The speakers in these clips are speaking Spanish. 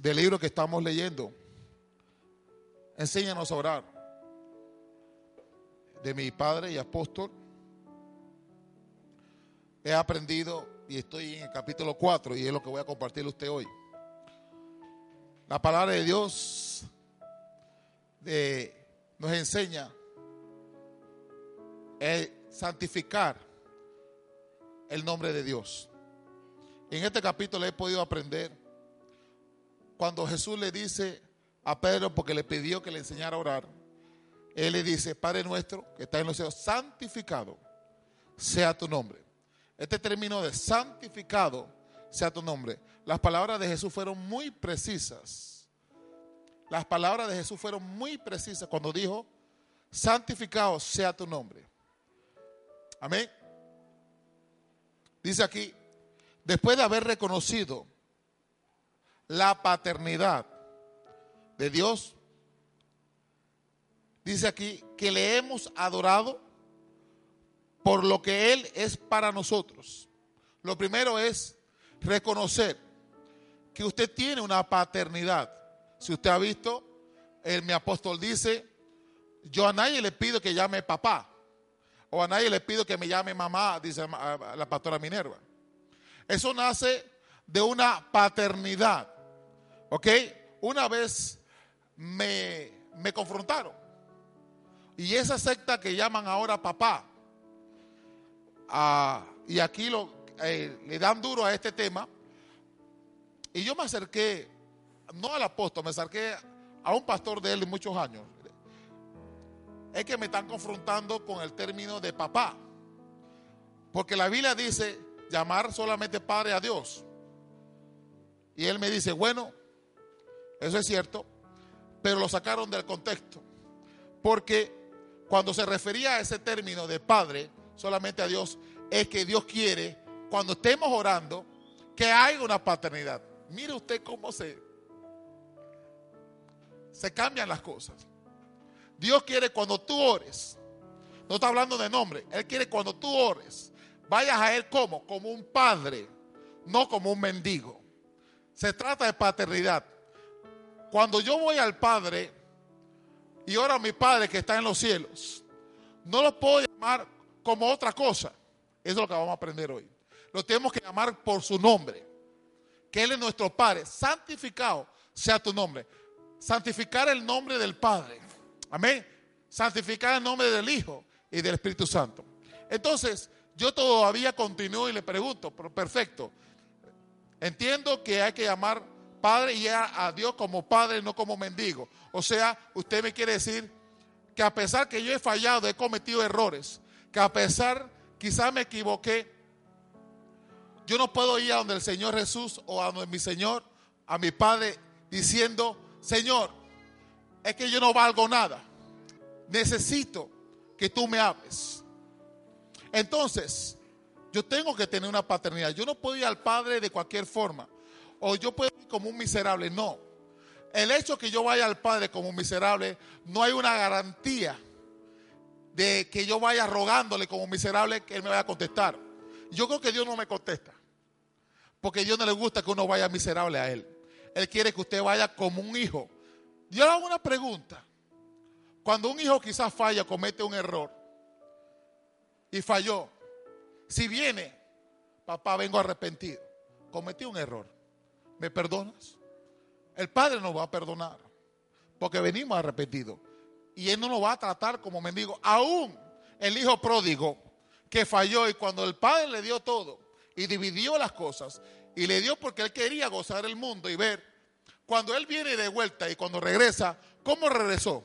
del libro que estamos leyendo. Enséñanos a orar. De mi padre y apóstol. He aprendido y estoy en el capítulo 4 y es lo que voy a compartir usted hoy. La palabra de Dios nos enseña a santificar el nombre de Dios. En este capítulo he podido aprender cuando Jesús le dice a Pedro, porque le pidió que le enseñara a orar, él le dice, Padre nuestro que está en los cielos, santificado sea tu nombre. Este término de santificado sea tu nombre. Las palabras de Jesús fueron muy precisas. Las palabras de Jesús fueron muy precisas cuando dijo, santificado sea tu nombre. Amén. Dice aquí, después de haber reconocido la paternidad de Dios, dice aquí que le hemos adorado por lo que Él es para nosotros. Lo primero es reconocer que usted tiene una paternidad. Si usted ha visto, el, mi apóstol dice, yo a nadie le pido que llame papá, o a nadie le pido que me llame mamá, dice la pastora Minerva. Eso nace de una paternidad. ¿Ok? Una vez me, me confrontaron. Y esa secta que llaman ahora papá, ah, y aquí lo, eh, le dan duro a este tema, y yo me acerqué, no al apóstol, me acerqué a un pastor de él de muchos años. Es que me están confrontando con el término de papá. Porque la Biblia dice llamar solamente padre a Dios. Y él me dice, bueno, eso es cierto, pero lo sacaron del contexto. Porque cuando se refería a ese término de padre solamente a Dios, es que Dios quiere, cuando estemos orando, que haya una paternidad. Mire usted cómo se, se cambian las cosas. Dios quiere cuando tú ores, no está hablando de nombre, Él quiere cuando tú ores, vayas a Él como, como un padre, no como un mendigo. Se trata de paternidad. Cuando yo voy al Padre y oro a mi Padre que está en los cielos, no lo puedo llamar como otra cosa. Eso es lo que vamos a aprender hoy. Lo tenemos que llamar por su nombre. Que Él es nuestro Padre. Santificado sea tu nombre. Santificar el nombre del Padre. Amén. Santificar el nombre del Hijo y del Espíritu Santo. Entonces, yo todavía continúo y le pregunto, pero perfecto. Entiendo que hay que llamar Padre y a Dios como Padre, no como mendigo. O sea, usted me quiere decir que a pesar que yo he fallado, he cometido errores, que a pesar quizás me equivoqué, yo no puedo ir a donde el Señor Jesús o a donde mi Señor, a mi Padre, diciendo, Señor, es que yo no valgo nada. Necesito que tú me hables. Entonces, yo tengo que tener una paternidad. Yo no puedo ir al Padre de cualquier forma o yo puedo ir como un miserable. No. El hecho que yo vaya al Padre como un miserable, no hay una garantía de que yo vaya rogándole como un miserable que Él me vaya a contestar. Yo creo que Dios no me contesta. Porque a Dios no le gusta que uno vaya miserable a Él. Él quiere que usted vaya como un hijo. Yo le hago una pregunta. Cuando un hijo quizás falla, comete un error y falló, si viene, papá, vengo arrepentido, cometí un error. ¿Me perdonas? El Padre nos va a perdonar, porque venimos arrepentidos. Y Él no nos va a tratar como mendigo. Aún el hijo pródigo que falló y cuando el Padre le dio todo y dividió las cosas y le dio porque Él quería gozar el mundo y ver, cuando Él viene de vuelta y cuando regresa, ¿cómo regresó?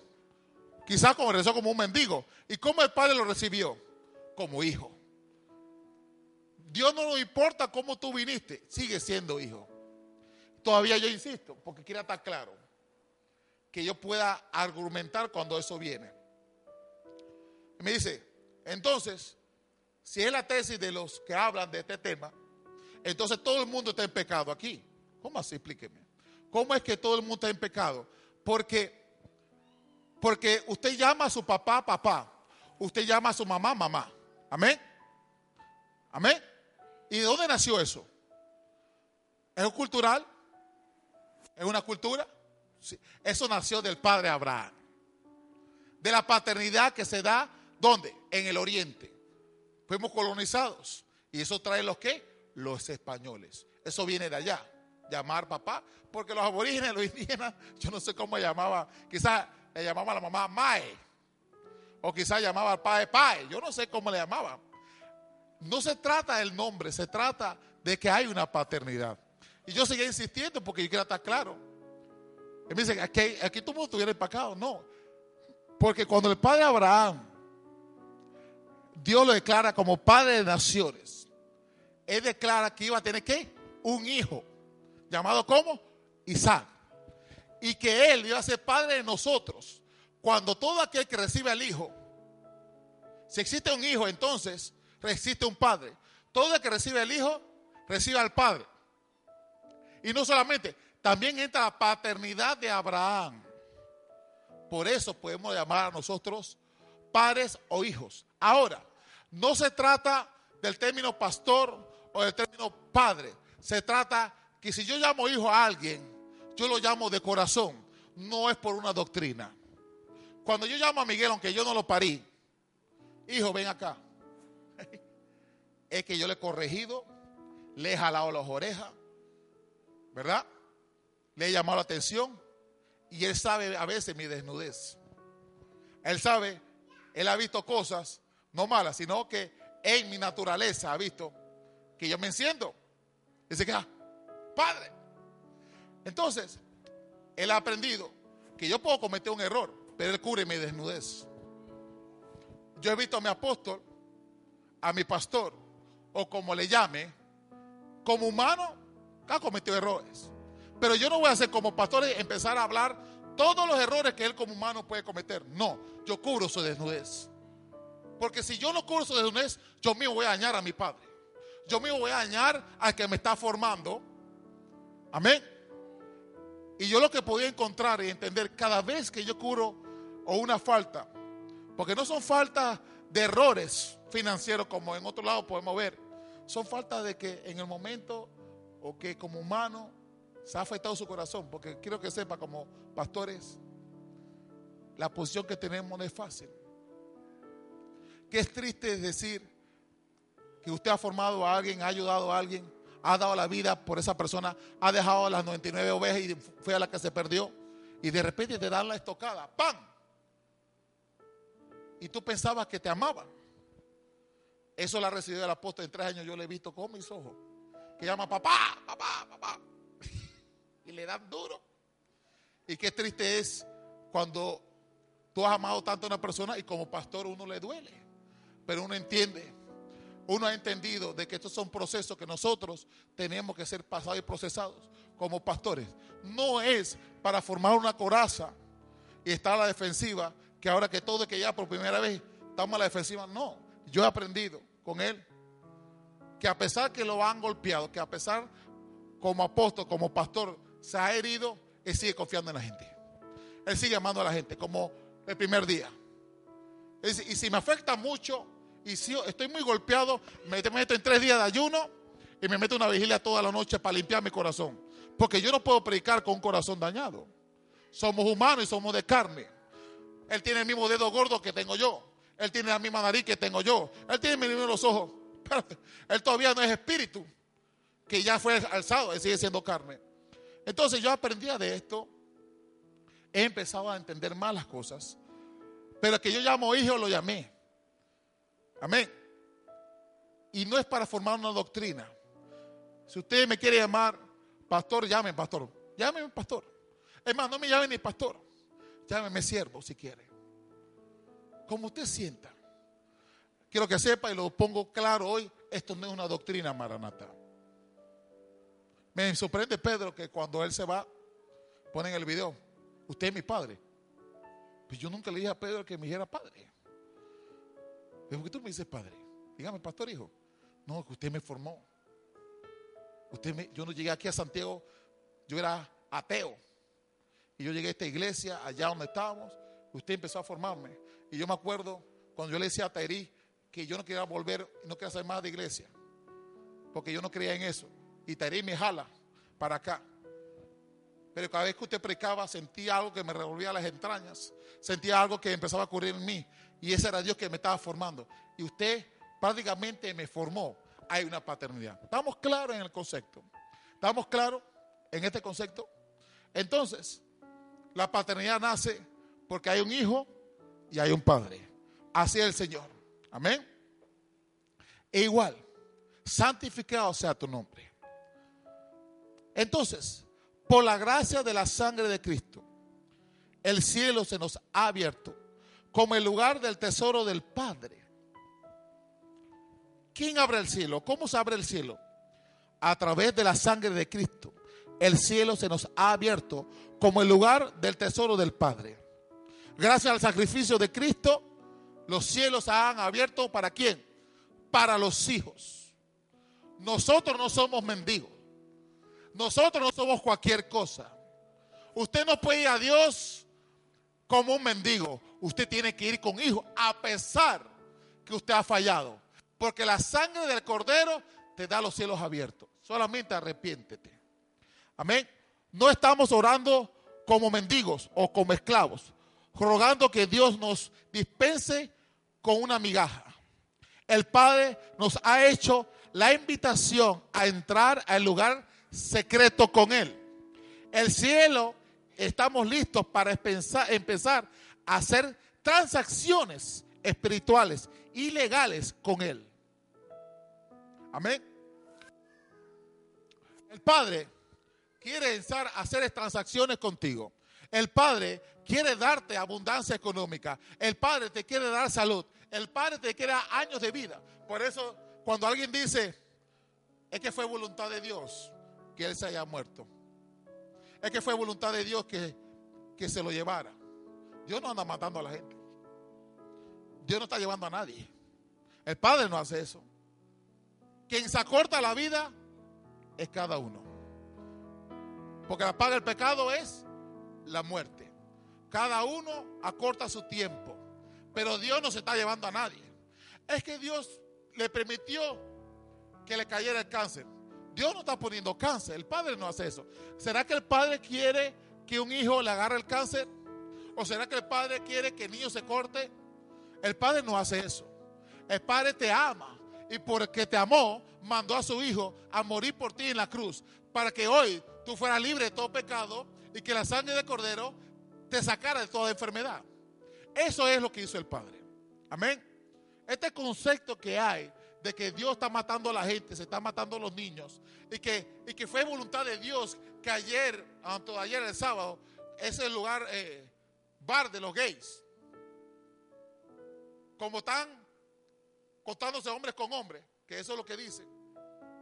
Quizás como regresó como un mendigo. ¿Y cómo el Padre lo recibió? Como hijo. Dios no nos importa cómo tú viniste, sigue siendo hijo. Todavía yo insisto, porque quiero estar claro, que yo pueda argumentar cuando eso viene. Y me dice, entonces, si es la tesis de los que hablan de este tema, entonces todo el mundo está en pecado aquí. ¿Cómo así? Explíqueme. ¿Cómo es que todo el mundo está en pecado? Porque, porque usted llama a su papá papá, usted llama a su mamá mamá. Amén. Amén. ¿Y de dónde nació eso? ¿Es cultural? ¿Es una cultura? Eso nació del padre Abraham. De la paternidad que se da, ¿dónde? En el oriente. Fuimos colonizados. ¿Y eso trae los qué? Los españoles. Eso viene de allá. Llamar papá. Porque los aborígenes, los indígenas, yo no sé cómo llamaba. Quizás le llamaba a la mamá Mae. O quizás llamaba al padre Pae. Yo no sé cómo le llamaban. No se trata del nombre, se trata de que hay una paternidad. Y yo seguía insistiendo porque yo quiero estar claro. Y me dice, aquí, aquí todo el mundo tuviera el pecado. No. Porque cuando el padre Abraham, Dios lo declara como padre de naciones, él declara que iba a tener que un hijo, llamado como Isaac. Y que él iba a ser padre de nosotros. Cuando todo aquel que recibe al hijo, si existe un hijo, entonces existe un padre. Todo el que recibe al hijo, recibe al padre. Y no solamente, también entra la paternidad de Abraham. Por eso podemos llamar a nosotros padres o hijos. Ahora, no se trata del término pastor o del término padre. Se trata que si yo llamo hijo a alguien, yo lo llamo de corazón. No es por una doctrina. Cuando yo llamo a Miguel, aunque yo no lo parí, hijo, ven acá. Es que yo le he corregido, le he jalado las orejas, ¿verdad? Le he llamado la atención y él sabe a veces mi desnudez. Él sabe, él ha visto cosas no malas, sino que en mi naturaleza ha visto que yo me enciendo. Dice que, ah, padre. Entonces, él ha aprendido que yo puedo cometer un error, pero él cubre mi desnudez. Yo he visto a mi apóstol, a mi pastor, o como le llame, como humano, ha cometido errores. Pero yo no voy a hacer como pastor empezar a hablar todos los errores que él como humano puede cometer. No, yo cubro su desnudez. Porque si yo no cubro su desnudez, yo mismo voy a dañar a mi padre. Yo mismo voy a dañar al que me está formando. Amén. Y yo lo que podía encontrar y entender cada vez que yo cubro o una falta, porque no son faltas de errores financieros como en otro lado podemos ver, son faltas de que en el momento o que como humano se ha afectado su corazón, porque quiero que sepa como pastores, la posición que tenemos no es fácil. Que es triste decir que usted ha formado a alguien, ha ayudado a alguien, ha dado la vida por esa persona, ha dejado las 99 ovejas y fue a la que se perdió. Y de repente te dan la estocada, ¡pam! Y tú pensabas que te amaba. Eso la recibió el apóstol en tres años, yo le he visto con mis ojos. Que llama papá, papá, papá. Y le dan duro. Y qué triste es cuando tú has amado tanto a una persona y como pastor uno le duele. Pero uno entiende, uno ha entendido de que estos son procesos que nosotros tenemos que ser pasados y procesados como pastores. No es para formar una coraza y estar a la defensiva, que ahora que todo es que ya por primera vez estamos a la defensiva. No, yo he aprendido con él que a pesar que lo han golpeado, que a pesar como apóstol, como pastor, se ha herido, él sigue confiando en la gente. Él sigue amando a la gente como el primer día. y si me afecta mucho y si estoy muy golpeado, me meto en tres días de ayuno y me meto una vigilia toda la noche para limpiar mi corazón. Porque yo no puedo predicar con un corazón dañado. Somos humanos y somos de carne. Él tiene el mismo dedo gordo que tengo yo. Él tiene la misma nariz que tengo yo. Él tiene los él todavía no es espíritu, que ya fue alzado, él sigue siendo carne. Entonces yo aprendía de esto. He empezado a entender más las cosas. Pero que yo llamo hijo lo llamé. Amén. Y no es para formar una doctrina. Si usted me quiere llamar pastor, llame pastor. Llámeme pastor. Es más, no me llame ni pastor. Llámeme siervo si quiere. Como usted sienta. Quiero que sepa y lo pongo claro hoy, esto no es una doctrina maranata. Me sorprende Pedro que cuando él se va, ponen el video, usted es mi padre. Pues yo nunca le dije a Pedro que me dijera padre. ¿Por qué tú me dices padre? Dígame, pastor hijo. No, que usted me formó. Usted me, yo no llegué aquí a Santiago, yo era ateo. Y yo llegué a esta iglesia, allá donde estábamos, usted empezó a formarme. Y yo me acuerdo cuando yo le decía a Tairi que yo no quería volver, no quería saber más de iglesia, porque yo no creía en eso. Y Tairi me jala para acá. Pero cada vez que usted predicaba, sentía algo que me revolvía las entrañas, sentía algo que empezaba a ocurrir en mí. Y ese era Dios que me estaba formando. Y usted prácticamente me formó. Hay una paternidad. ¿Estamos claros en el concepto? ¿Estamos claros en este concepto? Entonces, la paternidad nace porque hay un hijo y hay un padre. Así es el Señor. Amén. E igual, santificado sea tu nombre. Entonces, por la gracia de la sangre de Cristo, el cielo se nos ha abierto como el lugar del tesoro del Padre. ¿Quién abre el cielo? ¿Cómo se abre el cielo? A través de la sangre de Cristo el cielo se nos ha abierto como el lugar del tesoro del Padre. Gracias al sacrificio de Cristo, los cielos han abierto para quién? Para los hijos. Nosotros no somos mendigos. Nosotros no somos cualquier cosa. Usted no puede ir a Dios como un mendigo. Usted tiene que ir con hijos a pesar que usted ha fallado. Porque la sangre del cordero te da los cielos abiertos. Solamente arrepiéntete. Amén. No estamos orando como mendigos o como esclavos, rogando que Dios nos dispense con una migaja. El Padre nos ha hecho la invitación a entrar al lugar secreto con Él. El cielo, estamos listos para empezar a hacer transacciones espirituales y legales con Él. Amén. El Padre quiere hacer transacciones contigo. El Padre quiere darte abundancia económica. El Padre te quiere dar salud. El Padre te quiere dar años de vida. Por eso, cuando alguien dice, es que fue voluntad de Dios que Él se haya muerto. Es que fue voluntad de Dios que, que se lo llevara. Dios no anda matando a la gente. Dios no está llevando a nadie. El Padre no hace eso. Quien se acorta la vida es cada uno. Porque la paga del pecado es la muerte. Cada uno acorta su tiempo. Pero Dios no se está llevando a nadie. Es que Dios le permitió que le cayera el cáncer. Dios no está poniendo cáncer. El padre no hace eso. ¿Será que el padre quiere que un hijo le agarre el cáncer? ¿O será que el padre quiere que el niño se corte? El padre no hace eso. El padre te ama. Y porque te amó, mandó a su hijo a morir por ti en la cruz. Para que hoy tú fueras libre de todo pecado y que la sangre de cordero te sacara de toda enfermedad. Eso es lo que hizo el Padre. Amén. Este concepto que hay de que Dios está matando a la gente, se está matando a los niños, y que, y que fue voluntad de Dios que ayer, ayer el sábado, es el lugar, eh, bar de los gays. Como están contándose hombres con hombres, que eso es lo que dice,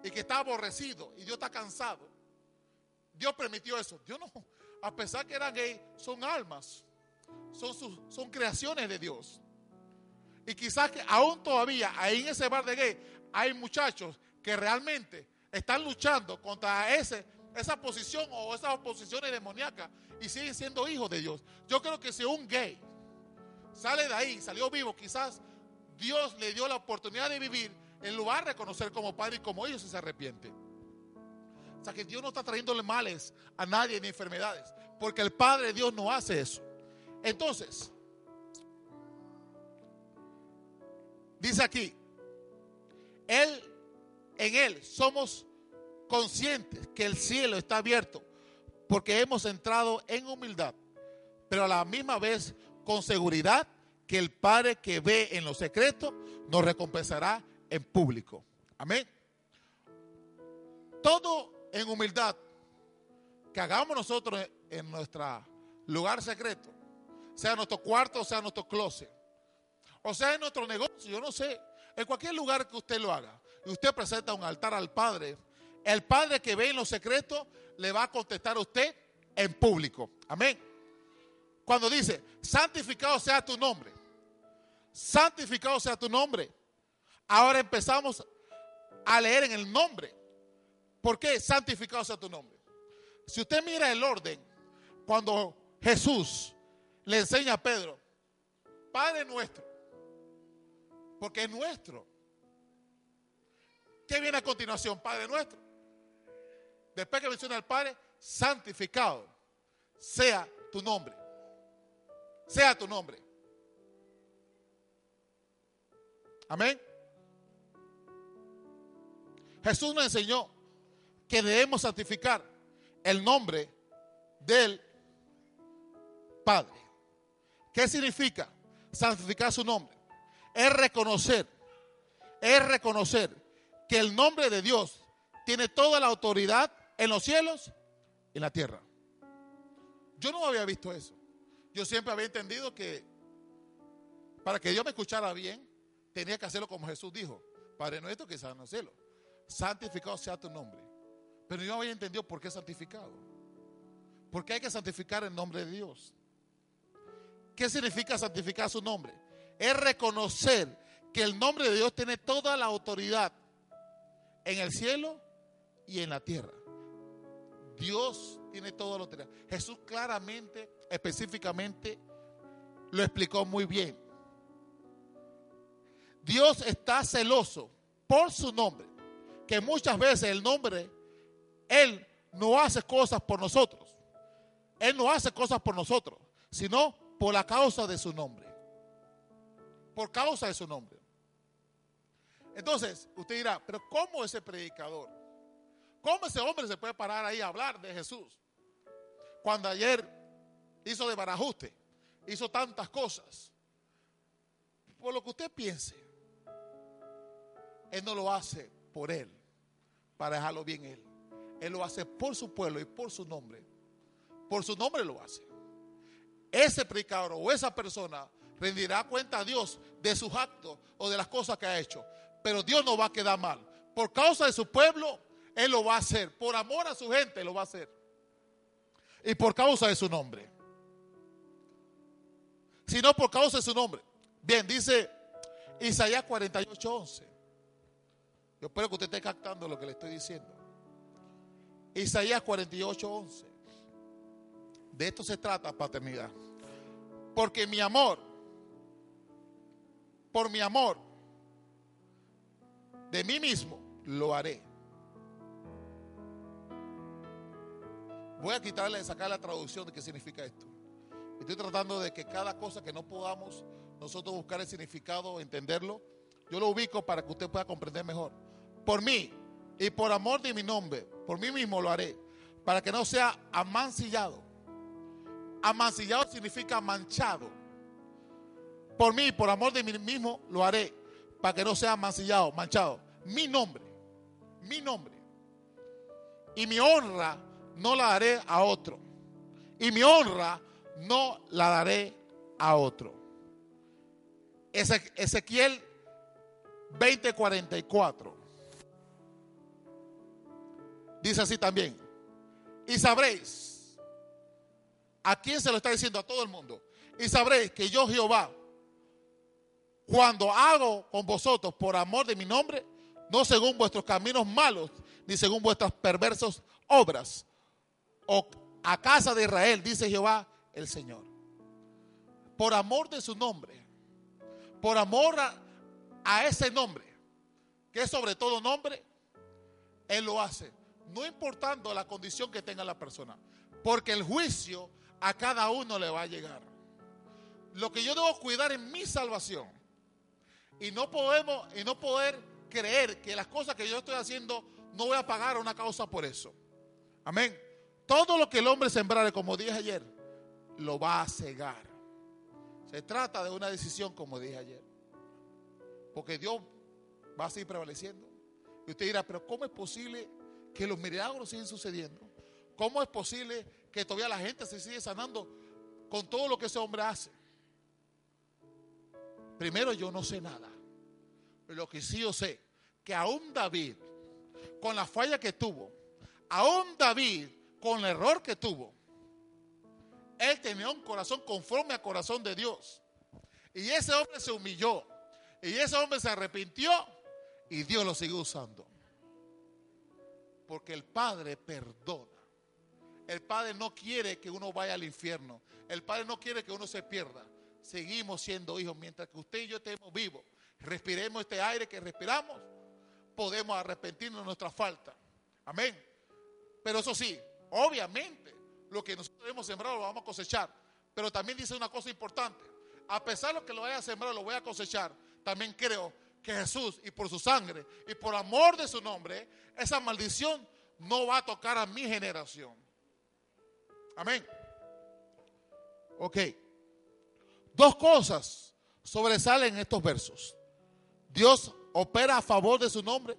y que está aborrecido, y Dios está cansado. Dios permitió eso. Dios no, a pesar que eran gay, son almas, son, sus, son creaciones de Dios. Y quizás que aún todavía ahí en ese bar de gay hay muchachos que realmente están luchando contra ese, esa posición o esas oposiciones demoníacas y siguen siendo hijos de Dios. Yo creo que si un gay sale de ahí, salió vivo, quizás Dios le dio la oportunidad de vivir en lugar de reconocer como padre y como ellos se arrepiente. O sea que Dios no está trayéndole males a nadie ni enfermedades. Porque el Padre de Dios no hace eso. Entonces, dice aquí, Él, en Él somos conscientes que el cielo está abierto porque hemos entrado en humildad, pero a la misma vez con seguridad que el Padre que ve en lo secreto nos recompensará en público. Amén. Todo en humildad, que hagamos nosotros en nuestro lugar secreto, sea nuestro cuarto, sea nuestro closet, o sea en nuestro negocio, yo no sé, en cualquier lugar que usted lo haga, y usted presenta un altar al Padre, El Padre que ve en los secretos le va a contestar a usted en público. Amén. Cuando dice, santificado sea tu nombre. Santificado sea tu nombre. Ahora empezamos a leer en el nombre. ¿Por qué santificado sea tu nombre? Si usted mira el orden, cuando Jesús le enseña a Pedro, Padre nuestro, porque es nuestro. ¿Qué viene a continuación? Padre nuestro. Después que menciona al Padre, santificado sea tu nombre. Sea tu nombre. Amén. Jesús nos enseñó que debemos santificar el nombre del Padre. ¿Qué significa santificar su nombre? Es reconocer, es reconocer que el nombre de Dios tiene toda la autoridad en los cielos y en la tierra. Yo no había visto eso. Yo siempre había entendido que para que Dios me escuchara bien, tenía que hacerlo como Jesús dijo. Padre nuestro que está en los cielos. Santificado sea tu nombre. Pero yo no había entendido por qué santificado. ¿Por qué hay que santificar el nombre de Dios? ¿Qué significa santificar su nombre? Es reconocer que el nombre de Dios tiene toda la autoridad en el cielo y en la tierra. Dios tiene toda la autoridad. Jesús claramente, específicamente, lo explicó muy bien. Dios está celoso por su nombre, que muchas veces el nombre, Él no hace cosas por nosotros. Él no hace cosas por nosotros, sino por la causa de su nombre. Por causa de su nombre. Entonces, usted dirá, pero ¿cómo ese predicador? ¿Cómo ese hombre se puede parar ahí a hablar de Jesús? Cuando ayer hizo de barajuste, hizo tantas cosas. Por lo que usted piense, Él no lo hace por Él, para dejarlo bien Él. Él lo hace por su pueblo y por su nombre. Por su nombre lo hace. Ese predicador o esa persona rendirá cuenta a Dios de sus actos o de las cosas que ha hecho pero Dios no va a quedar mal. Por causa de su pueblo, Él lo va a hacer. Por amor a su gente, lo va a hacer. Y por causa de su nombre. Si no por causa de su nombre. Bien, dice Isaías 48, 11. Yo espero que usted esté captando lo que le estoy diciendo. Isaías 48, 11. De esto se trata, paternidad. Porque mi amor, por mi amor, de mí mismo lo haré. Voy a quitarle, sacar la traducción de qué significa esto. Estoy tratando de que cada cosa que no podamos nosotros buscar el significado, entenderlo, yo lo ubico para que usted pueda comprender mejor. Por mí y por amor de mi nombre, por mí mismo lo haré, para que no sea amancillado. Amancillado significa manchado. Por mí, por amor de mí mismo, lo haré, para que no sea mancillado, manchado mi nombre, mi nombre. Y mi honra no la daré a otro. Y mi honra no la daré a otro. Ezequiel 20:44. Dice así también. Y sabréis, ¿a quién se lo está diciendo? A todo el mundo. Y sabréis que yo Jehová, cuando hago con vosotros por amor de mi nombre, no según vuestros caminos malos, ni según vuestras perversas obras. O a casa de Israel, dice Jehová el Señor. Por amor de su nombre, por amor a, ese nombre, que es sobre todo nombre, Él lo hace, no importando la condición que tenga la persona, porque el juicio a cada uno le va a llegar. Lo que yo debo cuidar en mi salvación y no podemos y no poder creer que las cosas que yo estoy haciendo no voy a pagar una causa por eso. Amén. Todo lo que el hombre sembrare, como dije ayer, lo va a cegar. Se trata de una decisión, como dije ayer. Porque Dios va a seguir prevaleciendo. Y usted dirá, pero ¿cómo es posible que los milagros siguen sucediendo? ¿Cómo es posible que todavía la gente se sigue sanando con todo lo que ese hombre hace? Primero, yo no sé nada. Lo que sí yo sé, que aún David, con la falla que tuvo, aún David, con el error que tuvo, él tenía un corazón conforme al corazón de Dios. Y ese hombre se humilló. Y ese hombre se arrepintió. Y Dios lo sigue usando. Porque el Padre perdona. El Padre no quiere que uno vaya al infierno. El Padre no quiere que uno se pierda. Seguimos siendo hijos. Mientras que usted y yo estemos vivos, respiremos este aire que respiramos, podemos arrepentirnos de nuestra falta. Amén. Pero eso sí, obviamente, lo que nosotros hemos sembrado lo vamos a cosechar. Pero también dice una cosa importante. A pesar de lo que lo haya sembrado, lo voy a cosechar. También creo que Jesús, y por su sangre, y por amor de su nombre, esa maldición no va a tocar a mi generación. Amén. Ok. Dos cosas sobresalen en estos versos. Dios opera a favor de su nombre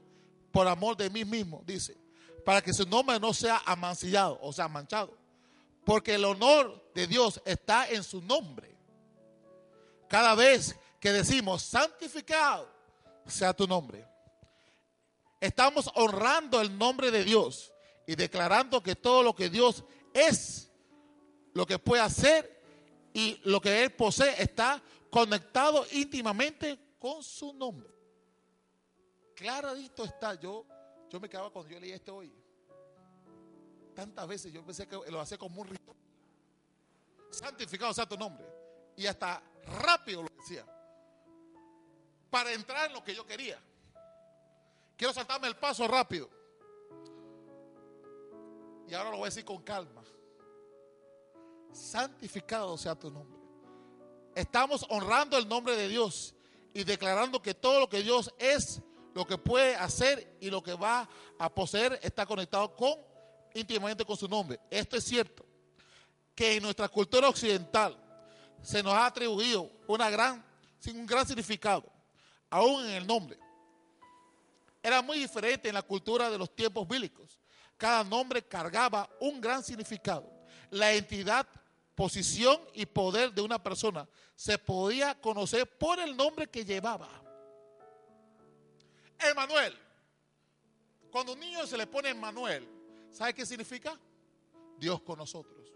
por amor de mí mismo, dice, para que su nombre no sea amancillado, o sea, manchado. Porque el honor de Dios está en su nombre. Cada vez que decimos santificado sea tu nombre, estamos honrando el nombre de Dios y declarando que todo lo que Dios es, lo que puede hacer y lo que Él posee está conectado íntimamente con su nombre. Clarito está. Yo, yo me quedaba cuando yo leí esto hoy. Tantas veces yo pensé que lo hacía como un rito. Santificado sea tu nombre. Y hasta rápido lo decía. Para entrar en lo que yo quería. Quiero saltarme el paso rápido. Y ahora lo voy a decir con calma. Santificado sea tu nombre. Estamos honrando el nombre de Dios y declarando que todo lo que Dios es, lo que puede hacer y lo que va a poseer está conectado con íntimamente con su nombre. Esto es cierto, que en nuestra cultura occidental se nos ha atribuido una gran, un gran significado, aún en el nombre. Era muy diferente en la cultura de los tiempos bíblicos. Cada nombre cargaba un gran significado. La entidad, posición y poder de una persona se podía conocer por el nombre que llevaba. Emanuel. Cuando un niño se le pone Emanuel, ¿Sabe qué significa? Dios con nosotros.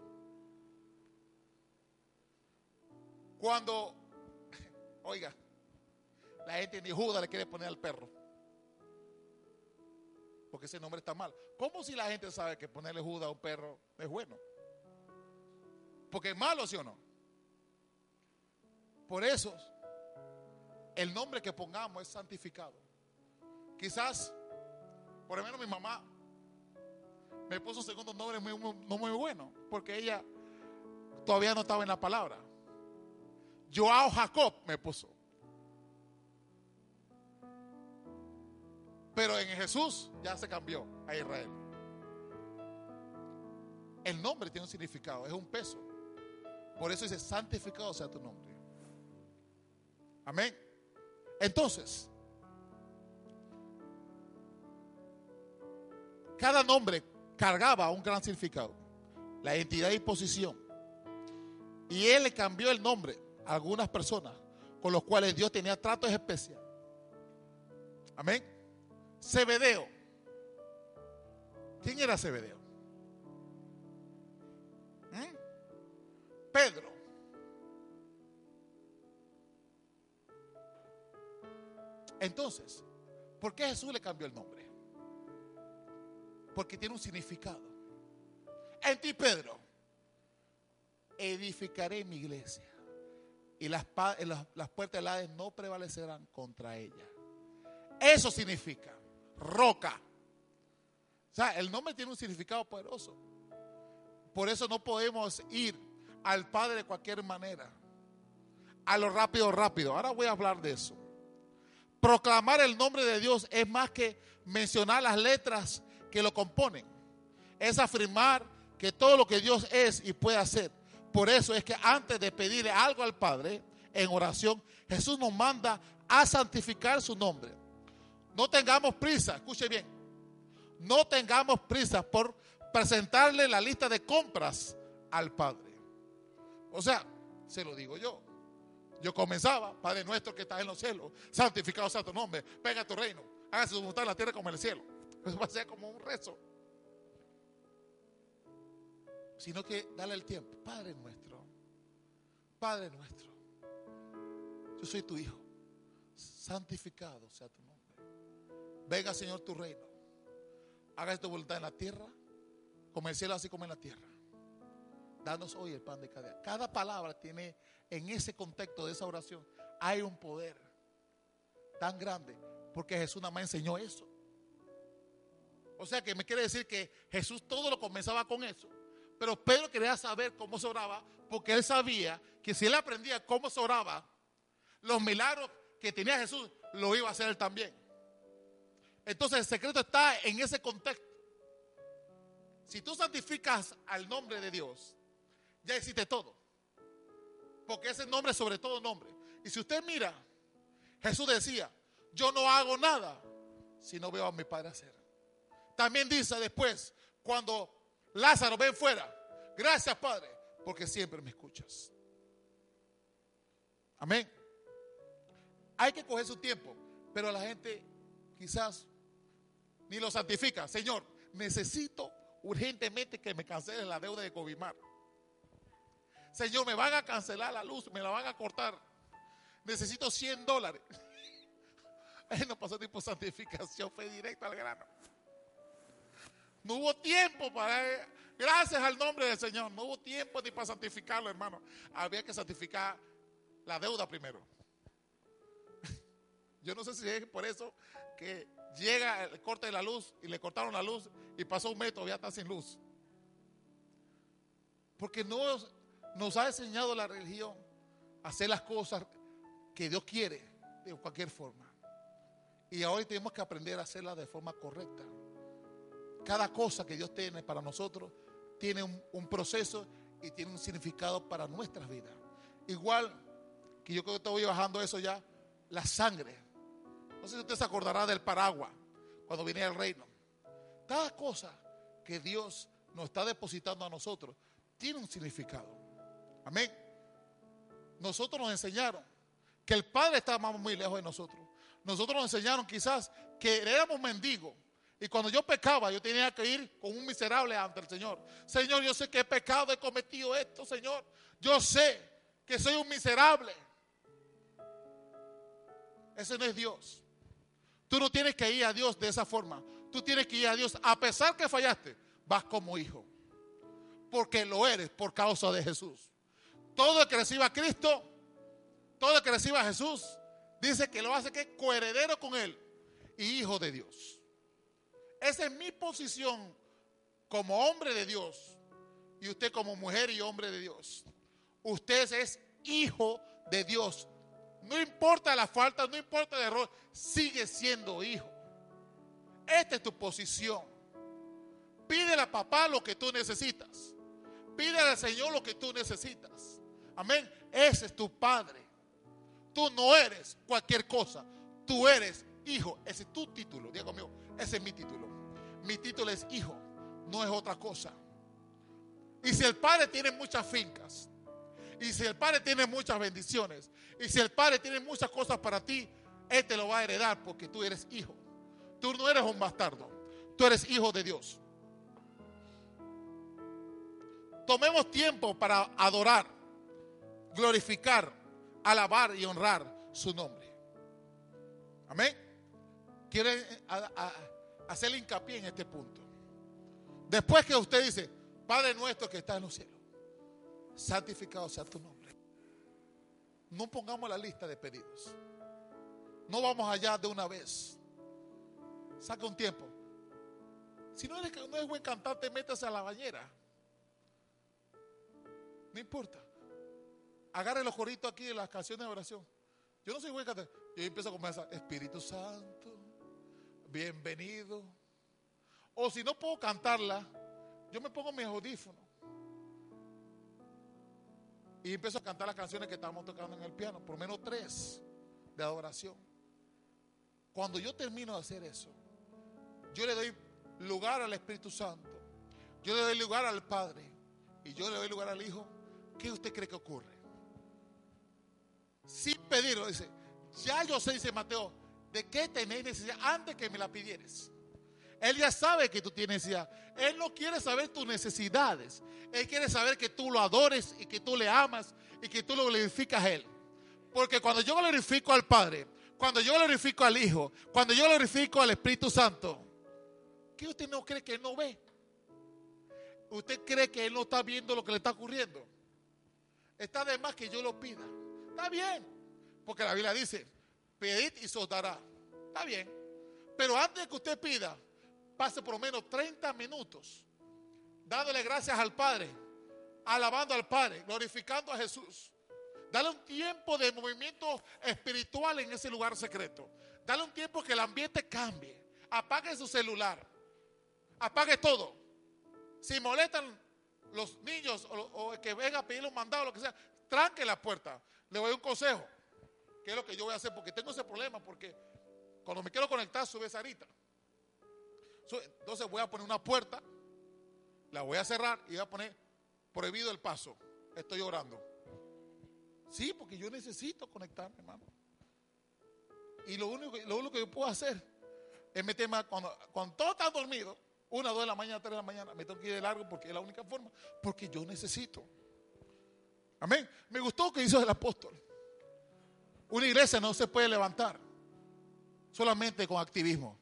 Cuando, oiga, la gente ni Judas le quiere poner al perro. Porque ese nombre está mal. ¿Cómo si la gente sabe que ponerle Judas a un perro es bueno? Porque es malo, ¿sí o no? Por eso, el nombre que pongamos es santificado. Quizás, por lo menos mi mamá me puso un segundo nombre muy, no muy bueno, porque ella todavía no estaba en la palabra. Joao Jacob me puso. Pero en Jesús ya se cambió a Israel. El nombre tiene un significado, es un peso. Por eso dice, santificado sea tu nombre. Amén. Entonces, cada nombre cargaba un gran significado, la identidad y posición. Y él le cambió el nombre a algunas personas con los cuales Dios tenía tratos especiales. Amén. Cebedeo. ¿Quién era Cebedeo? ¿Mm? Pedro. Entonces, ¿por qué Jesús le cambió el nombre? porque tiene un significado. En ti, Pedro, edificaré mi iglesia y las, las, puertas del no prevalecerán contra ella. Eso significa roca. O sea, el nombre tiene un significado poderoso. Por eso no podemos ir al Padre de cualquier manera. A lo rápido, rápido. Ahora voy a hablar de eso. Proclamar el nombre de Dios es más que mencionar las letras que lo componen. Es afirmar que todo lo que Dios es y puede hacer. Por eso es que antes de pedirle algo al Padre en oración, Jesús nos manda a santificar su nombre. No tengamos prisa, escuche bien, no tengamos prisa por presentarle la lista de compras al Padre. O sea, se lo digo yo. Yo comenzaba, Padre nuestro que estás en los cielos, santificado sea tu nombre, venga tu reino, hágase su voluntad en la tierra como en el cielo. Eso va a ser como un rezo. Sino que dale el tiempo. Padre nuestro, Padre nuestro, yo soy tu hijo. Santificado sea tu nombre. Venga, Señor, tu reino. Haga tu voluntad en la tierra, como el cielo, así como en la tierra. Danos hoy el pan de cada día. Cada palabra tiene, en ese contexto de esa oración, hay un poder tan grande, porque Jesús nada más enseñó eso. O sea que me quiere decir que Jesús todo lo comenzaba con eso. Pero Pedro quería saber cómo se oraba, porque él sabía que si él aprendía cómo se oraba, los milagros que tenía Jesús lo iba a hacer él también. Entonces el secreto está en ese contexto. Si tú santificas al nombre de Dios, ya hiciste todo. Porque ese nombre es sobre todo nombre. Y si usted mira, Jesús decía, yo no hago nada si no veo a mi Padre hacer. También dice después, cuando Lázaro ven fuera, gracias Padre, porque siempre me escuchas. Amén. Hay que coger su tiempo, pero la gente quizás ni lo santifica. Señor, necesito urgentemente que me cancele la deuda de Covimar. Señor, me van a cancelar la luz, me la van a cortar. Necesito 100 dólares. No pasó tiempo santificación, fue directo al grano. No hubo tiempo para... Gracias al nombre del Señor. No hubo tiempo ni para santificarlo, hermano. Había que santificar la deuda primero. Yo no sé si es por eso que llega el corte de la luz y le cortaron la luz y pasó un metro, ya está sin luz. Porque no nos ha enseñado la religión a hacer las cosas que Dios quiere de cualquier forma. Y hoy tenemos que aprender a hacerlas de forma correcta. Cada cosa que Dios tiene para nosotros tiene un, proceso y tiene un significado para nuestras vidas. Igual que yo creo que estoy bajando eso ya, la sangre. No sé si usted se acordará del paraguas cuando viene el reino. Cada cosa que Dios nos está depositando a nosotros tiene un significado. Amén. Nosotros nos enseñaron que el Padre estaba muy lejos de nosotros. Nosotros nos enseñaron quizás que éramos mendigos. Y cuando yo pecaba, yo tenía que ir con un miserable ante el Señor. Señor, yo sé que he pecado, he cometido esto, Señor. Yo sé que soy un miserable. Ese no es Dios. Tú no tienes que ir a Dios de esa forma. Tú tienes que ir a Dios a pesar que fallaste. Vas como hijo. Porque lo eres por causa de Jesús. Todo el que reciba a Cristo, todo el que reciba a Jesús, dice que lo hace que coheredero con Él y hijo de Dios. Esa es mi posición como hombre de Dios y usted como mujer y hombre de Dios. Usted es hijo de Dios. No importa la falta, no importa el error, sigue siendo hijo. Esta es tu posición. Pídele a papá lo que tú necesitas. Pídele al Señor lo que tú necesitas. Amén. Ese es tu padre. Tú no eres cualquier cosa. Tú eres hijo. Ese es tu título. Diga conmigo. Ese es mi título. Mi título es hijo. No es otra cosa. Y si el padre tiene muchas fincas. Y si el padre tiene muchas bendiciones. Y si el padre tiene muchas cosas para ti. Él te lo va a heredar porque tú eres hijo. Tú no eres un bastardo. Tú eres hijo de Dios. Tomemos tiempo para adorar, glorificar alabar y honrar su nombre. Amén. Quiero hacerle hincapié en este punto. Después que usted dice, Padre nuestro que está en los cielos, santificado sea tu nombre. No pongamos la lista de pedidos. No vamos allá de una vez. Saca un tiempo. Si no eres, no es buen cantante, métase a la bañera. No importa agarre los coritos aquí de las canciones de oración. Yo no soy buen cantante. Yo empiezo a comenzar, Espíritu Santo, bienvenido. O si no puedo cantarla, yo me pongo mis audífonos. Y empiezo a cantar las canciones que estamos tocando en el piano, por menos tres de adoración. Cuando yo termino de hacer eso, yo le doy lugar al Espíritu Santo, yo le doy lugar al Padre y yo le doy lugar al Hijo. ¿Qué usted cree que ocurre? sin pedirlo. Dice, ya yo sé, dice Mateo, de qué tenéis necesidad antes que me la pidieres. Él ya sabe que tú tienes necesidad. Él no quiere saber tus necesidades. Él quiere saber que tú lo adores y que tú le amas y que tú lo glorificas a Él. Porque cuando yo glorifico al Padre, cuando yo glorifico al Hijo, cuando yo glorifico al Espíritu Santo, ¿qué usted no cree que Él no ve? ¿Usted cree que Él no está viendo lo que le está ocurriendo? Está de más que yo lo pida. Está bien. Porque la Biblia dice, pedid y se os dará. Está bien. Pero antes de que usted pida, pase por lo menos 30 minutos dándole gracias al Padre, alabando al Padre, glorificando a Jesús. Dale un tiempo de movimiento espiritual en ese lugar secreto. Dale un tiempo que el ambiente cambie. Apague su celular. Apague todo. Si molestan los niños o, que venga a pedirle un mandado, lo que sea, tranque la puerta. Le doy un consejo. ¿Qué es lo que yo voy a hacer? Porque tengo ese problema. Porque cuando me quiero conectar, sube Sarita. Entonces voy a poner una puerta, la voy a cerrar y voy a poner prohibido el paso. Estoy orando. Sí, porque yo necesito conectarme, hermano. Y lo único, lo único que yo puedo hacer es meterme cuando, cuando todo está dormido, una, dos de la mañana, tres de la mañana, me tengo que ir de largo porque es la única forma, porque yo necesito. Amén. Me gustó lo que hizo el apóstol. Una iglesia no se puede levantar solamente con activismo.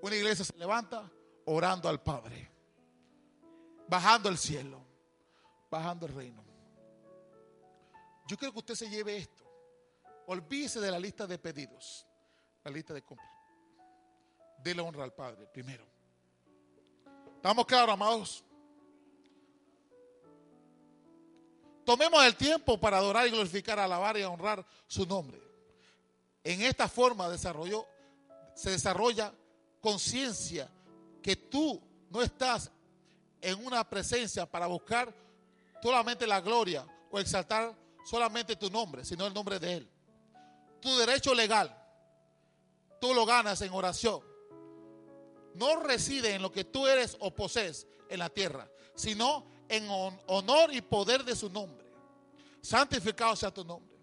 Una iglesia se levanta orando al Padre, bajando el cielo, bajando el reino. Yo quiero que usted se lleve esto. Olvídese de la lista de pedidos, la lista de compras. Dele honra al Padre primero. ¿Estamos claros, amados? Tomemos el tiempo para adorar y glorificar, alabar y honrar su nombre. En esta forma se desarrolla conciencia que tú no estás en una presencia para buscar solamente la gloria o exaltar solamente tu nombre, sino el nombre de Él. Tu derecho legal, tú lo ganas en oración. No reside en lo que tú eres o posees en la tierra, sino en honor y poder de su nombre. Santificado sea tu nombre.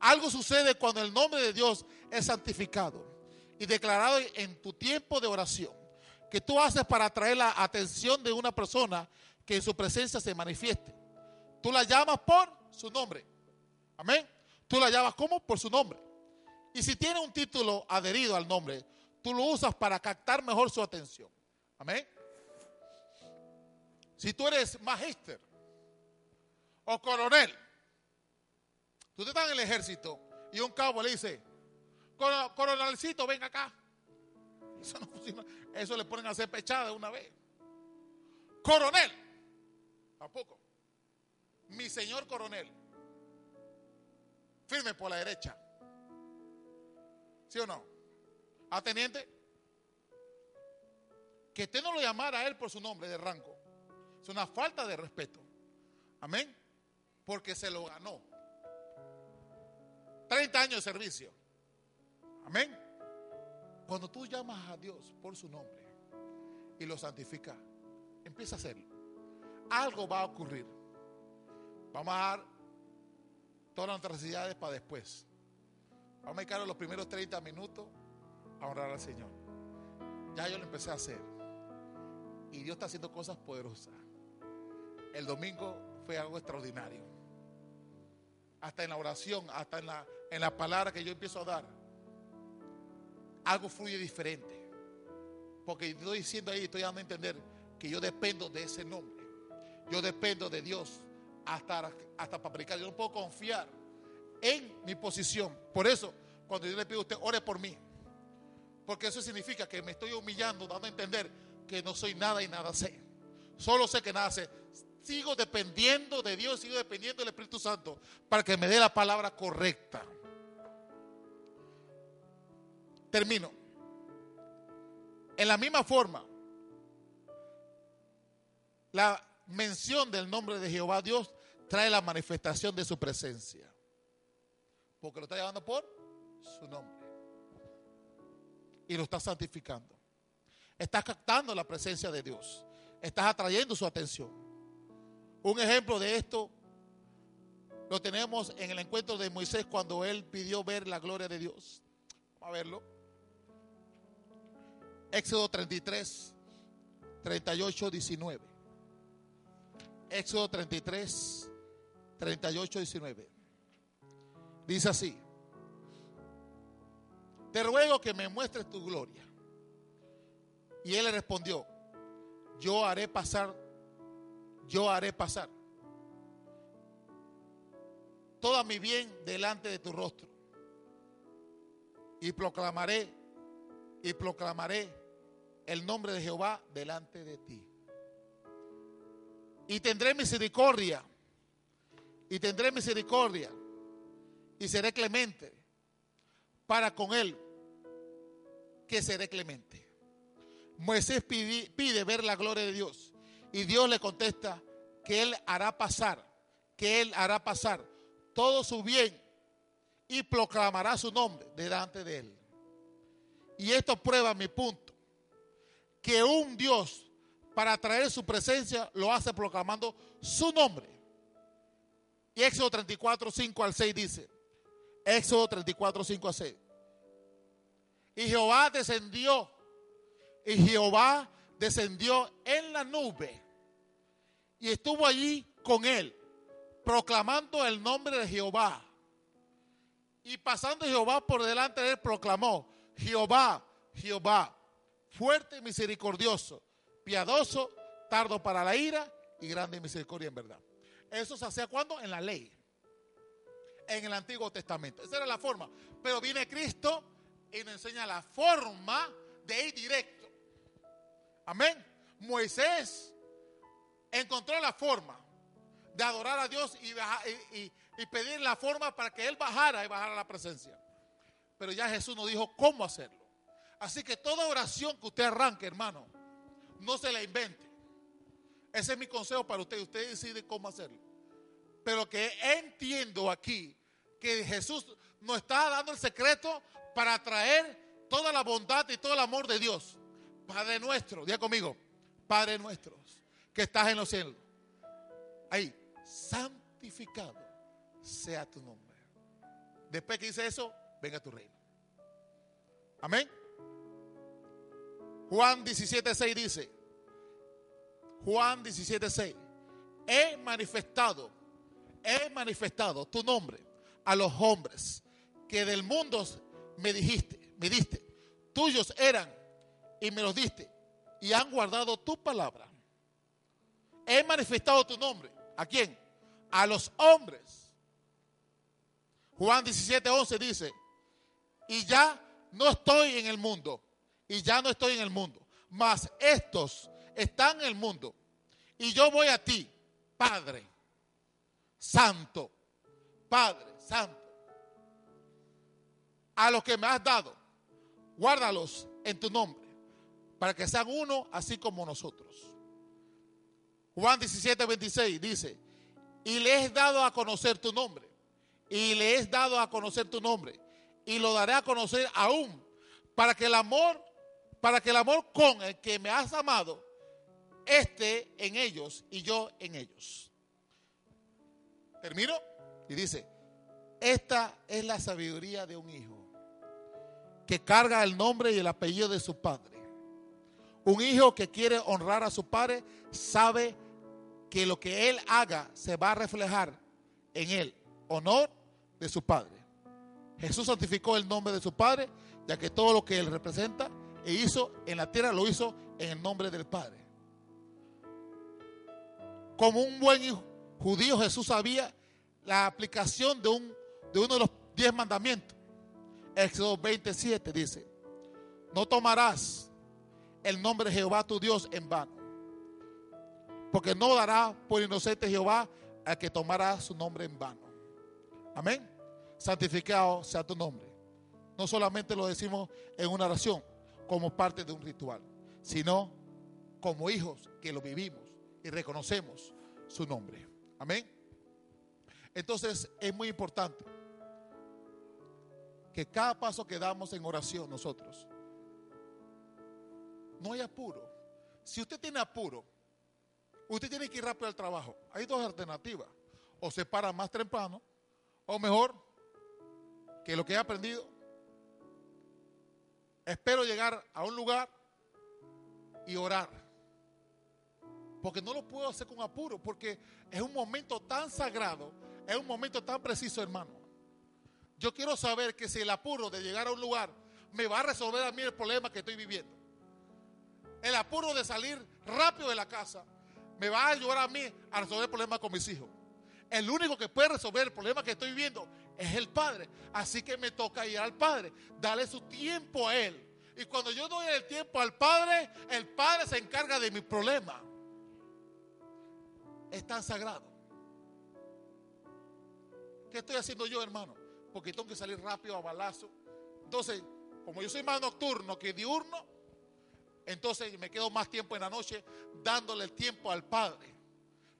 Algo sucede cuando el nombre de Dios es santificado y declarado en tu tiempo de oración, que tú haces para atraer la atención de una persona que en su presencia se manifieste. Tú la llamas por su nombre. Amén. Tú la llamas como por su nombre. Y si tiene un título adherido al nombre, tú lo usas para captar mejor su atención. Amén. Si tú eres magíster o coronel, tú estás en el ejército y un cabo le dice, coronelcito, ven acá. Eso no funciona. Eso le ponen a hacer pechada una vez. Coronel. Tampoco. Mi señor coronel. Firme por la derecha. ¿Sí o no? ¿A teniente? Que usted no lo llamara a él por su nombre de rango. Es una falta de respeto. Amén. Porque se lo ganó. 30 años de servicio. Amén. Cuando tú llamas a Dios por su nombre y lo santificas, empieza a hacerlo. Algo va a ocurrir. Vamos a dar todas nuestras necesidades para después. Vamos a dedicar los primeros 30 minutos a honrar al Señor. Ya yo lo empecé a hacer. Y Dios está haciendo cosas poderosas. El domingo fue algo extraordinario. Hasta en la oración, hasta en la, en la palabra que yo empiezo a dar algo fluye diferente. Porque estoy diciendo ahí, estoy dando a entender que yo dependo de ese nombre. Yo dependo de Dios hasta, hasta para predicar. Yo no puedo confiar en mi posición. Por eso, cuando yo le pido a usted, ore por mí. Porque eso significa que me estoy humillando, dando a entender que no soy nada y nada sé. Solo sé que nada sé. Sigo dependiendo de Dios, sigo dependiendo del Espíritu Santo para que me dé la palabra correcta. Termino. En la misma forma, la mención del nombre de Jehová Dios trae la manifestación de su presencia. Porque lo está llamando por su nombre. Y lo está santificando. Estás captando la presencia de Dios. Estás atrayendo su atención. Un ejemplo de esto lo tenemos en el encuentro de Moisés cuando él pidió ver la gloria de Dios. Vamos a verlo. Éxodo 33, 38, 19. Éxodo 33, 38, 19. Dice así. Te ruego que me muestres tu gloria. Y él le respondió, yo haré pasar, yo haré pasar toda mi bien delante de tu rostro. Y proclamaré, y proclamaré el nombre de Jehová delante de ti. Y tendré misericordia, y tendré misericordia, y seré clemente para con él, que seré clemente. Moisés pide, pide ver la gloria de Dios, y Dios le contesta que él hará pasar, que él hará pasar todo su bien y proclamará su nombre delante de él. Y esto prueba mi punto, que un Dios para traer su presencia lo hace proclamando su nombre. Y Éxodo 34, 5 al 6 dice, Éxodo 34, 5 al 6. Y Jehová descendió, y Jehová descendió en la nube y estuvo allí con él proclamando el nombre de Jehová. Y pasando Jehová por delante de él, proclamó, Jehová, Jehová, fuerte y misericordioso, piadoso, tardo para la ira y grande misericordia en verdad. Eso se hacía cuando? En la ley, en el Antiguo Testamento. Esa era la forma. Pero viene Cristo y nos enseña la forma de ir directo. Amén. Moisés encontró la forma de adorar a Dios y, pedir la forma para que Él bajara y bajara la presencia. Pero ya Jesús nos dijo cómo hacerlo. Así que toda oración que usted arranque, hermano, no se la invente. Ese es mi consejo para usted. Usted decide cómo hacerlo. Pero que entiendo aquí que Jesús nos está dando el secreto para traer toda la bondad y todo el amor de Dios. Padre nuestro, diga conmigo, Padre nuestro, que estás en los cielos. Ahí, santificado sea tu nombre. Después que dice eso, venga tu reino. Amén. Juan 17:6 dice, Juan 17:6, he manifestado, he manifestado tu nombre a los hombres que del mundo me dijiste, me diste, tuyos eran y me los diste y han guardado tu palabra. He manifestado tu nombre. ¿A quién? A los hombres. Juan 17, 11 dice, y ya no estoy en el mundo, y ya no estoy en el mundo, mas estos están en el mundo, y yo voy a ti, Padre Santo, Padre Santo, a los que me has dado, guárdalos en tu nombre, para que sean uno así como nosotros. Juan 17, 26 dice, y le he dado a conocer tu nombre, y le he dado a conocer tu nombre, y lo daré a conocer aún, para que el amor, para que el amor con el que me has amado esté en ellos y yo en ellos. Termino y dice, esta es la sabiduría de un hijo que carga el nombre y el apellido de su padre. Un hijo que quiere honrar a su padre sabe que lo que él haga se va a reflejar en el honor de su padre. Jesús santificó el nombre de su padre, ya que todo lo que él representa e hizo en la tierra lo hizo en el nombre del Padre. Como un buen judío, Jesús sabía la aplicación de, un, de uno de los diez mandamientos. Éxodo 27 dice, no tomarás el nombre de Jehová tu Dios en vano, porque no dará por inocente Jehová al que tomará su nombre en vano. Amén. Santificado sea tu nombre. No solamente lo decimos en una oración como parte de un ritual, sino como hijos que lo vivimos y reconocemos su nombre. Amén. Entonces es muy importante que cada paso que damos en oración nosotros, no hay apuro. Si usted tiene apuro, usted tiene que ir rápido al trabajo. Hay dos alternativas. O se para más temprano, o mejor, que lo que he aprendido, espero llegar a un lugar y orar. Porque no lo puedo hacer con apuro, porque es un momento tan sagrado, es un momento tan preciso, hermano. Yo quiero saber que si el apuro de llegar a un lugar me va a resolver a mí el problema que estoy viviendo. El apuro de salir rápido de la casa me va a ayudar a mí a resolver el problema con mis hijos. El único que puede resolver el problema que estoy viviendo es el Padre. Así que me toca ir al Padre, darle su tiempo a Él. Y cuando yo doy el tiempo al Padre, el Padre se encarga de mi problema. Es tan sagrado. ¿Qué estoy haciendo yo, hermano? Porque tengo que salir rápido a balazo. Entonces, como yo soy más nocturno que diurno, entonces me quedo más tiempo en la noche dándole el tiempo al Padre.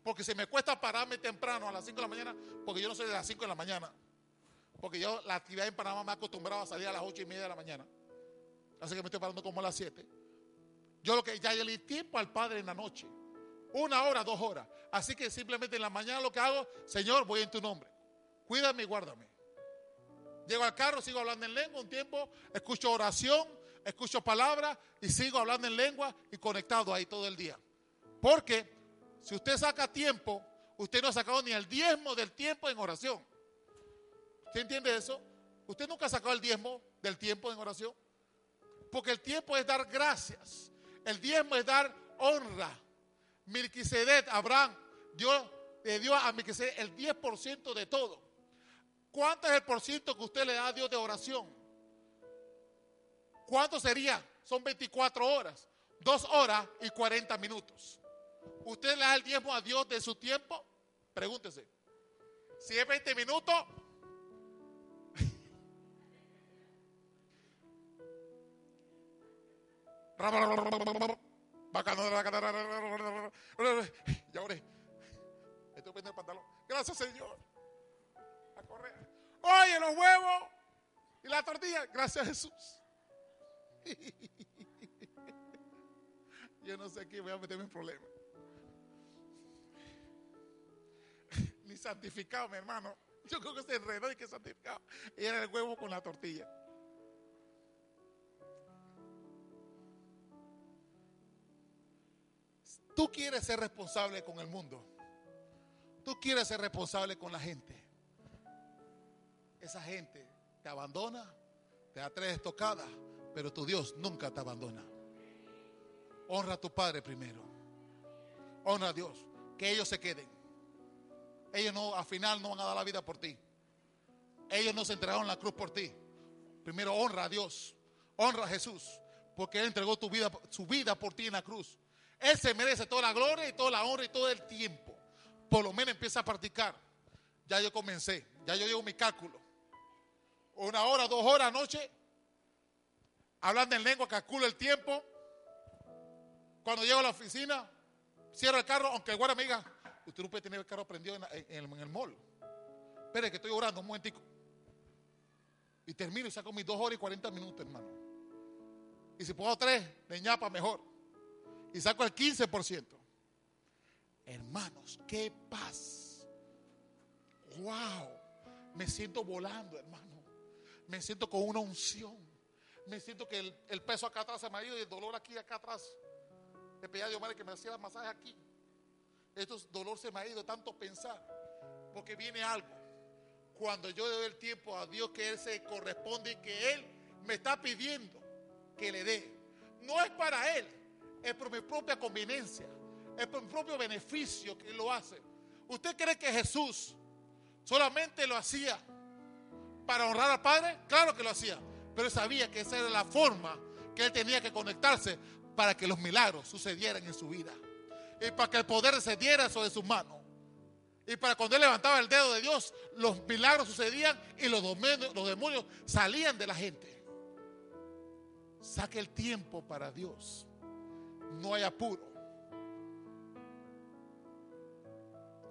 Porque se me cuesta pararme temprano a las 5 de la mañana, porque yo no soy de las 5 de la mañana. Porque yo la actividad en Panamá me ha acostumbrado a salir a las 8 y media de la mañana. Así que me estoy parando como a las 7. Yo lo que ya le di tiempo al Padre en la noche. Una hora, dos horas. Así que simplemente en la mañana lo que hago, Señor, voy en tu nombre. Cuídame y guárdame. Llego al carro, sigo hablando en lengua un tiempo, escucho oración, escucho palabras y sigo hablando en lengua y conectado ahí todo el día. Porque si usted saca tiempo, usted no ha sacado ni el diezmo del tiempo en oración. ¿Usted entiende eso? Usted nunca ha sacado el diezmo del tiempo en oración. Porque el tiempo es dar gracias. El diezmo es dar honra. Milquisedec, Abraham, Dios le dio a Milquisedec el 10% de todo. ¿Cuánto es el por ciento que usted le da a Dios de oración? ¿Cuánto sería? Son 24 horas, 2 horas y 40 minutos. ¿Usted le da el diezmo a Dios de su tiempo? Pregúntese. Si es 20 minutos, ya oré. Estoy poniendo el pantalón. Gracias, Señor. A correr. Oye, los huevos y la tortilla. Gracias, Jesús. Yo no sé aquí voy a meterme en problemas. Ni santificado, mi hermano. Yo creo que se enredó y que santificado. Y era el huevo con la tortilla. Tú quieres ser responsable con el mundo. Tú quieres ser responsable con la gente. Esa gente te abandona, te da tres tocadas, pero tu Dios nunca te abandona. Honra a tu Padre primero. Honra a Dios. Que ellos se queden. Ellos no, al final no van a dar la vida por ti. Ellos no se entregaron la cruz por ti. Primero honra a Dios. Honra a Jesús. Porque Él entregó tu vida, su vida por ti en la cruz. Él se merece toda la gloria y toda la honra y todo el tiempo. Por lo menos empieza a practicar. Ya yo comencé. Ya yo llevo mi cálculo. Una hora, dos horas anoche. Hablando en lengua, calculo el tiempo. Cuando llego a la oficina, cierro el carro, aunque el guarda me diga, usted no puede tener el carro prendido en, el mall. Espere que estoy orando un momentico. Y termino y saco mis dos horas y cuarenta minutos, hermano. Y si puedo tres, de ñapa mejor. Y saco el 15%. Hermanos, qué paz. Wow. Me siento volando, hermano. Me siento con una unción. Me siento que el, peso acá atrás se me ha ido y el dolor aquí acá atrás. Le pedí a Dios madre que me hacía masaje aquí. Esto dolor se me ha ido tanto pensar. Porque viene algo. Cuando yo doy el tiempo a Dios que Él se corresponde y que Él me está pidiendo que le dé. No es para Él, es por mi propia conveniencia, es por mi propio beneficio que lo hace. ¿Usted cree que Jesús solamente lo hacía para honrar al Padre? Claro que lo hacía, pero sabía que esa era la forma que Él tenía que conectarse para que los milagros sucedieran en su vida. Y para que el poder se diera sobre sus manos. Y para cuando él levantaba el dedo de Dios, los milagros sucedían y los demonios, los demonios salían de la gente. Saque el tiempo para Dios. No hay apuro.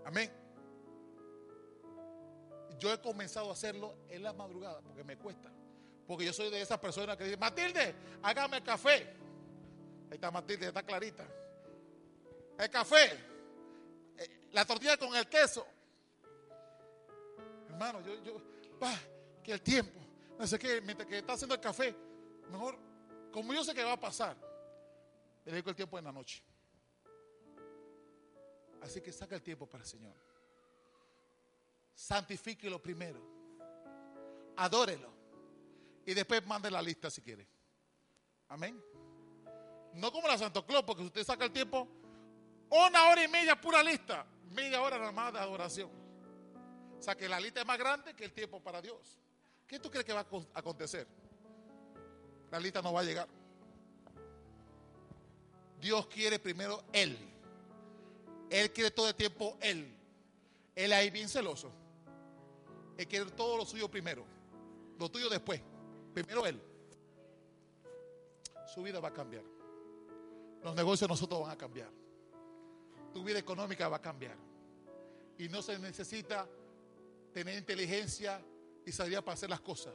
Amén. Yo he comenzado a hacerlo en la madrugada porque me cuesta. Porque yo soy de esas personas que dicen, Matilde, hágame el café. Ahí está Matilde, está clarita. El café, eh, la tortilla con el queso. Hermano, yo, yo, va, que el tiempo, no sé qué, mientras que está haciendo el café, mejor, como yo sé que va a pasar, le dedico el tiempo en la noche. Así que saca el tiempo para el Señor. Santifíquelo primero. Adórelo. Y después mande la lista si quiere. Amén. No como la Santo Claus, porque usted saca el tiempo, una hora y media pura lista, media hora nada más de adoración. O sea que la lista es más grande que el tiempo para Dios. ¿Qué tú crees que va a acontecer? La lista no va a llegar. Dios quiere primero Él. Él quiere todo el tiempo Él. Él ahí bien celoso. Él quiere todo lo suyo primero. Lo tuyo después. Primero Él. Su vida va a cambiar. Los negocios de nosotros van a cambiar. Tu vida económica va a cambiar. Y no se necesita tener inteligencia y sabiduría para hacer las cosas.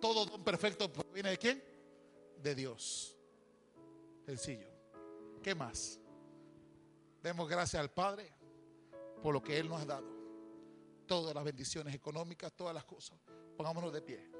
Todo don perfecto viene de quién? De Dios. Sencillo. ¿Qué más? Demos gracias al Padre por lo que Él nos ha dado. Todas las bendiciones económicas, todas las cosas. Pongámonos de pie.